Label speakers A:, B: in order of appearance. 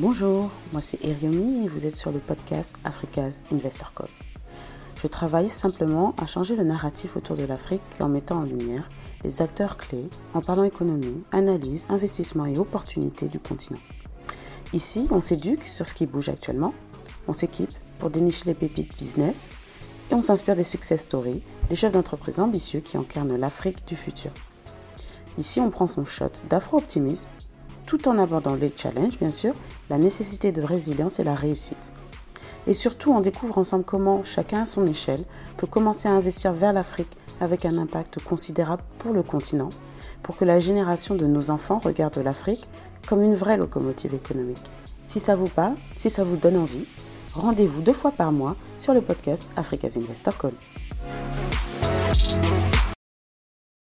A: Bonjour, moi c'est Eriomi et vous êtes sur le podcast Africa's Investor Call. Je travaille simplement à changer le narratif autour de l'Afrique en mettant en lumière les acteurs clés, en parlant économie, analyse, investissement et opportunités du continent. Ici, on s'éduque sur ce qui bouge actuellement, on s'équipe pour dénicher les pépites business et on s'inspire des success stories, des chefs d'entreprise ambitieux qui incarnent l'Afrique du futur. Ici, on prend son shot d'afro-optimisme tout en abordant les challenges, bien sûr, la nécessité de résilience et la réussite. Et surtout, on découvre ensemble comment chacun à son échelle peut commencer à investir vers l'Afrique avec un impact considérable pour le continent, pour que la génération de nos enfants regarde l'Afrique comme une vraie locomotive économique. Si ça vous parle, si ça vous donne envie, rendez-vous deux fois par mois sur le podcast Africa's Investor Call.